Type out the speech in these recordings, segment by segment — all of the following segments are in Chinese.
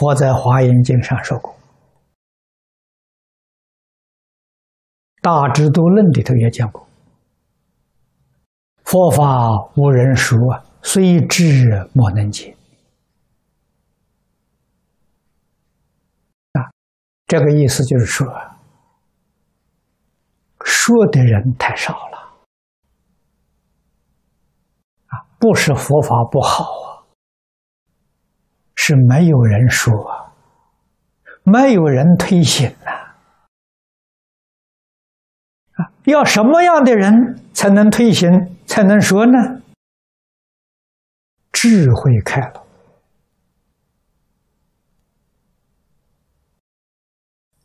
佛在《华严经》上说过，《大智度论》里头也讲过，佛法无人说，虽知莫能解。啊，这个意思就是说，说的人太少了。啊，不是佛法不好啊。是没有人说，没有人推行呐。啊，要什么样的人才能推行，才能说呢？智慧开了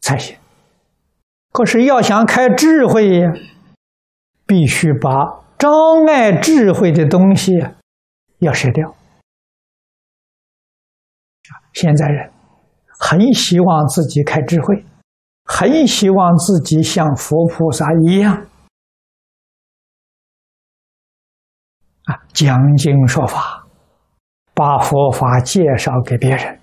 才行。可是要想开智慧呀，必须把障碍智慧的东西要舍掉。啊现在人很希望自己开智慧，很希望自己像佛菩萨一样啊，讲经说法，把佛法介绍给别人。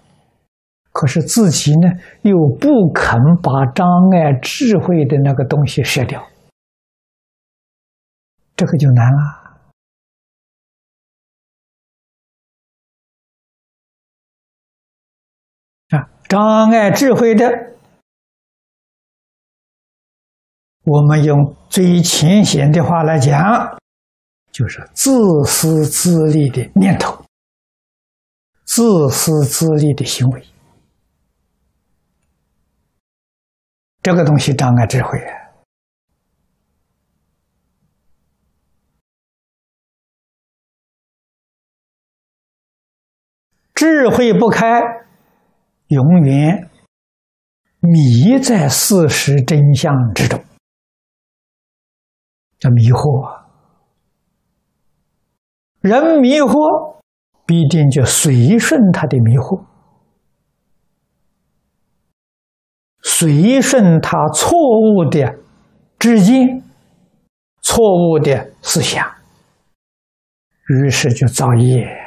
可是自己呢，又不肯把障碍智慧的那个东西舍掉，这个就难了。障碍智慧的，我们用最浅显的话来讲，就是自私自利的念头、自私自利的行为，这个东西障碍智慧！智慧不开。永远迷在事实真相之中，叫迷惑！人迷惑，必定就随顺他的迷惑，随顺他错误的知见、错误的思想，于是就造业。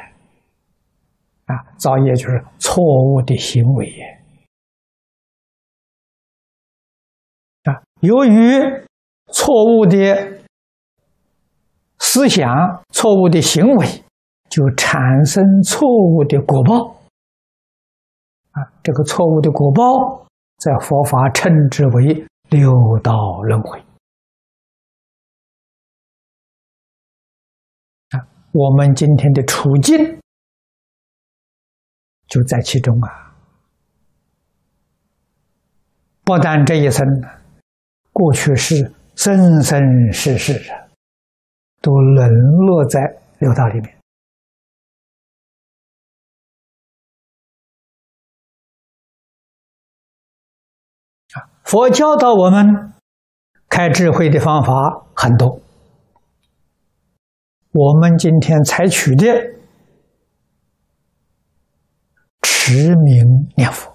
啊，造业就是错误的行为啊！由于错误的思想、错误的行为，就产生错误的果报啊！这个错误的果报，在佛法称之为六道轮回啊！我们今天的处境。就在其中啊！不但这一生，过去是生生世世，都沦落在六道里面啊！佛教导我们开智慧的方法很多，我们今天采取的。持名念佛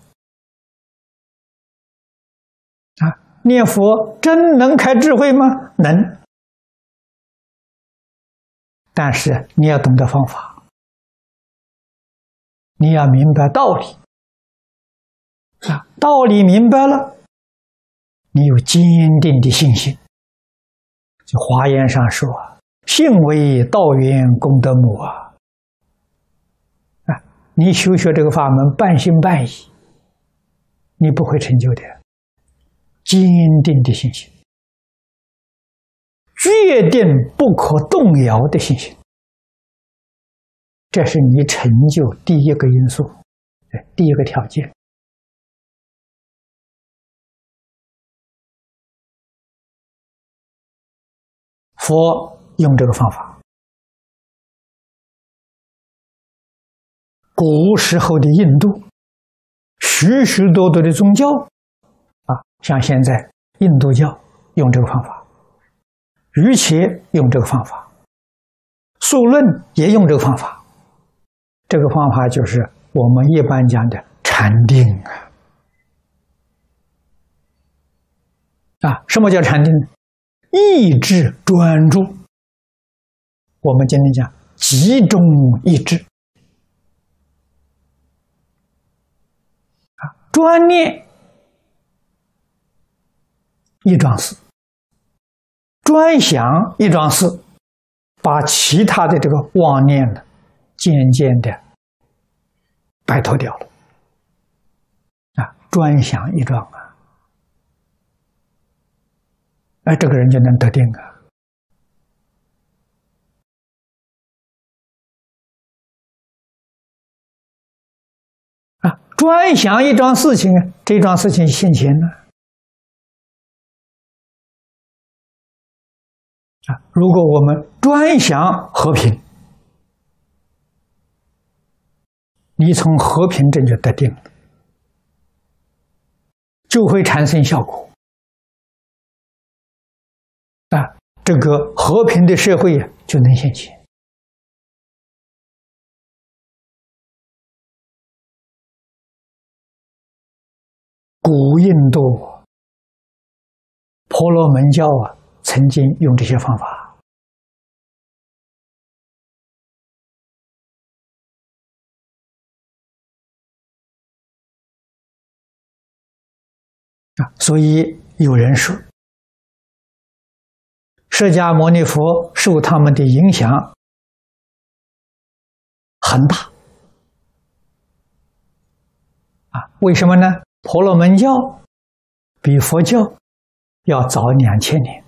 啊，念佛真能开智慧吗？能，但是你要懂得方法，你要明白道理啊，道理明白了，你有坚定的信心。就华严上说：“信为道源功德母啊。”你修学这个法门半信半疑，你不会成就的。坚定的信心，决定不可动摇的信心，这是你成就第一个因素，第一个条件。佛用这个方法。古时候的印度，许许多多的宗教，啊，像现在印度教用这个方法，瑜伽用这个方法，素论也用这个方法。这个方法就是我们一般讲的禅定啊。啊，什么叫禅定？意志专注。我们今天讲集中意志。专念一桩事，专想一桩事，把其他的这个妄念呢，渐渐的摆脱掉了。啊，专想一桩啊，哎，这个人就能得定啊。专想一桩事情，这桩事情现前了啊！如果我们专想和平，你从和平这就得定，就会产生效果啊！这个和平的社会就能现前。古印度婆罗门教啊，曾经用这些方法，所以有人说，释迦牟尼佛受他们的影响很大啊，为什么呢？婆罗门教比佛教要早两千年。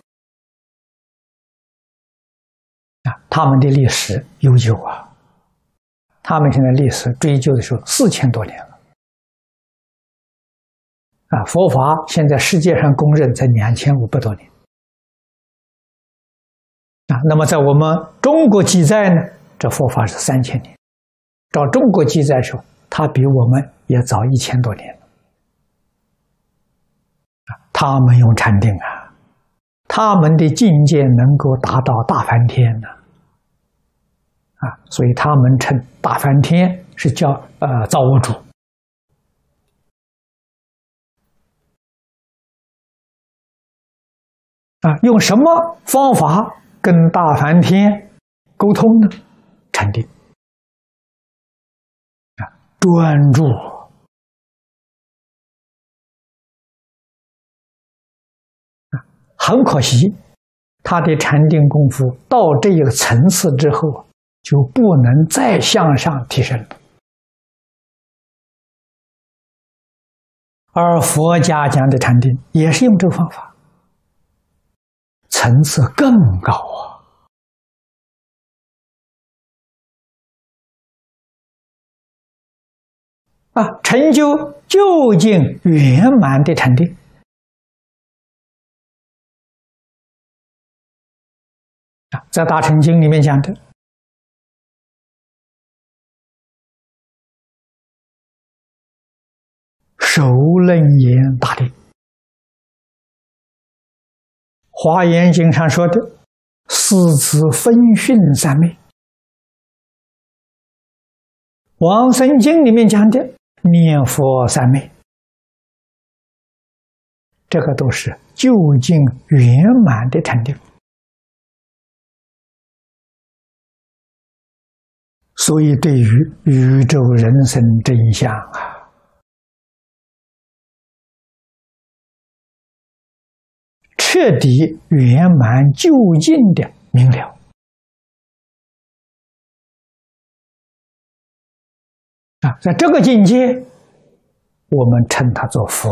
啊，他们的历史悠久啊，他们现在历史追究的时候四千多年了。啊，佛法现在世界上公认在两千五百多年。啊，那么在我们中国记载呢，这佛法是三千年，照中国记载说，它比我们也早一千多年。他们用禅定啊，他们的境界能够达到大梵天呢，啊，所以他们称大梵天是叫呃造物主啊，用什么方法跟大梵天沟通呢？禅定啊，专注。很可惜，他的禅定功夫到这一个层次之后，就不能再向上提升了。而佛家讲的禅定也是用这个方法，层次更高啊！啊，成就究竟圆满的禅定。在《大乘经》里面讲的，首楞严大定，《华严经》上说的四子分训三昧，《往生经》里面讲的念佛三昧，这个都是究竟圆满的禅定。所以，对于宇宙人生真相啊，彻底圆满究竟的明了啊，在这个境界，我们称他做佛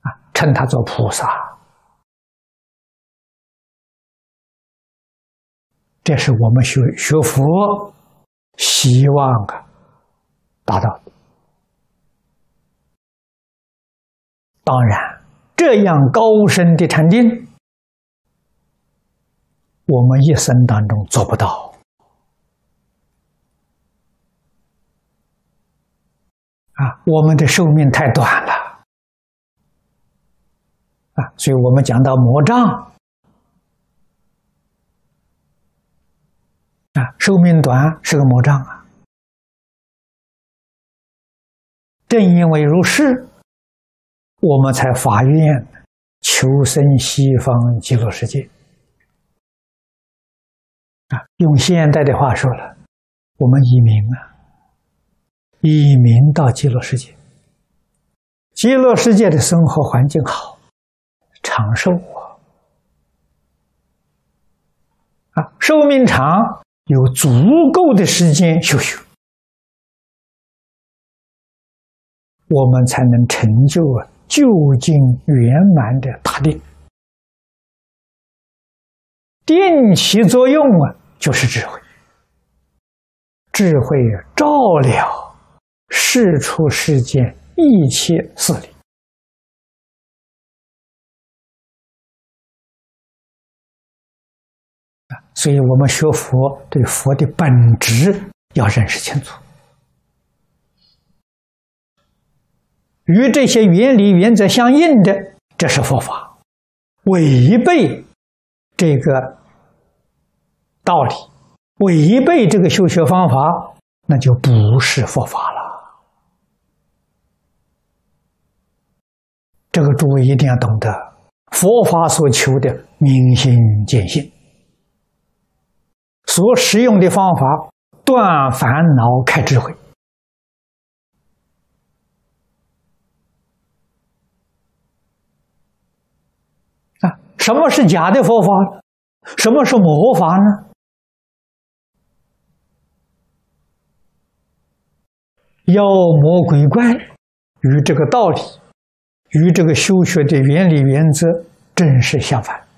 啊，称他做菩萨。这是我们学学佛希望啊达到的。当然，这样高深的禅定，我们一生当中做不到啊！我们的寿命太短了啊！所以我们讲到魔障。啊，寿命短是个魔障啊！正因为如是，我们才发愿求生西方极乐世界。啊，用现代的话说了，我们移民啊，移民到极乐世界。极乐世界的生活环境好，长寿啊，啊，寿命长，有足够的时间修学，我们才能成就啊究竟圆满的大定。定起作用啊，就是智慧。智慧照料世出世间一切事理所以我们学佛对佛的本质要认识清楚，与这些原理原则相应的，这是佛法；违背这个道理。违背这个修学方法，那就不是佛法了。这个诸位一定要懂得，佛法所求的明心见性，所使用的方法断烦恼、开智慧。啊，什么是假的佛法？什么是魔法呢？妖魔鬼怪与这个道理，与这个修学的原理原则正是相反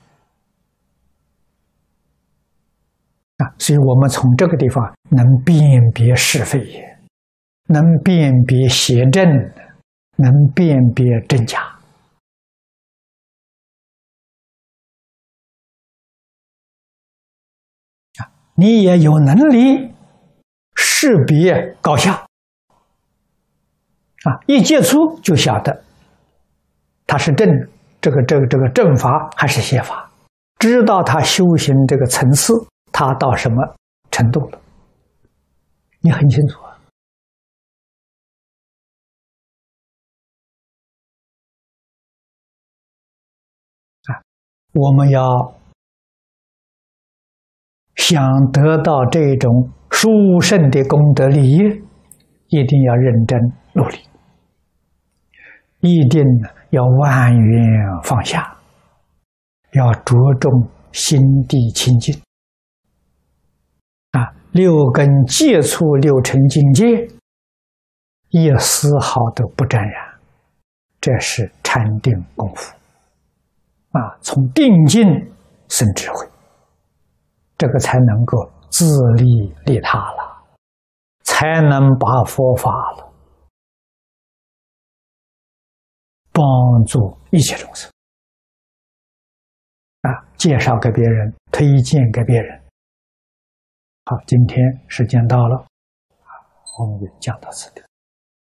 所以我们从这个地方能辨别是非，能辨别邪正，能辨别真假！你也有能力识别高下。啊！一接触就晓得，他是正这个这个这个正法还是邪法，知道他修行这个层次，他到什么程度了，你很清楚啊！啊，我们要想得到这种殊胜的功德利益，一定要认真努力。一定要万缘放下，要着重心地清净！六根接触六尘境界，一丝毫都不沾染，这是禅定功夫啊！从定境生智慧，这个才能够自利利他了，才能把佛法了。帮助一切众生啊！介绍给别人，推荐给别人。好，今天时间到了，啊，我们就讲到此地。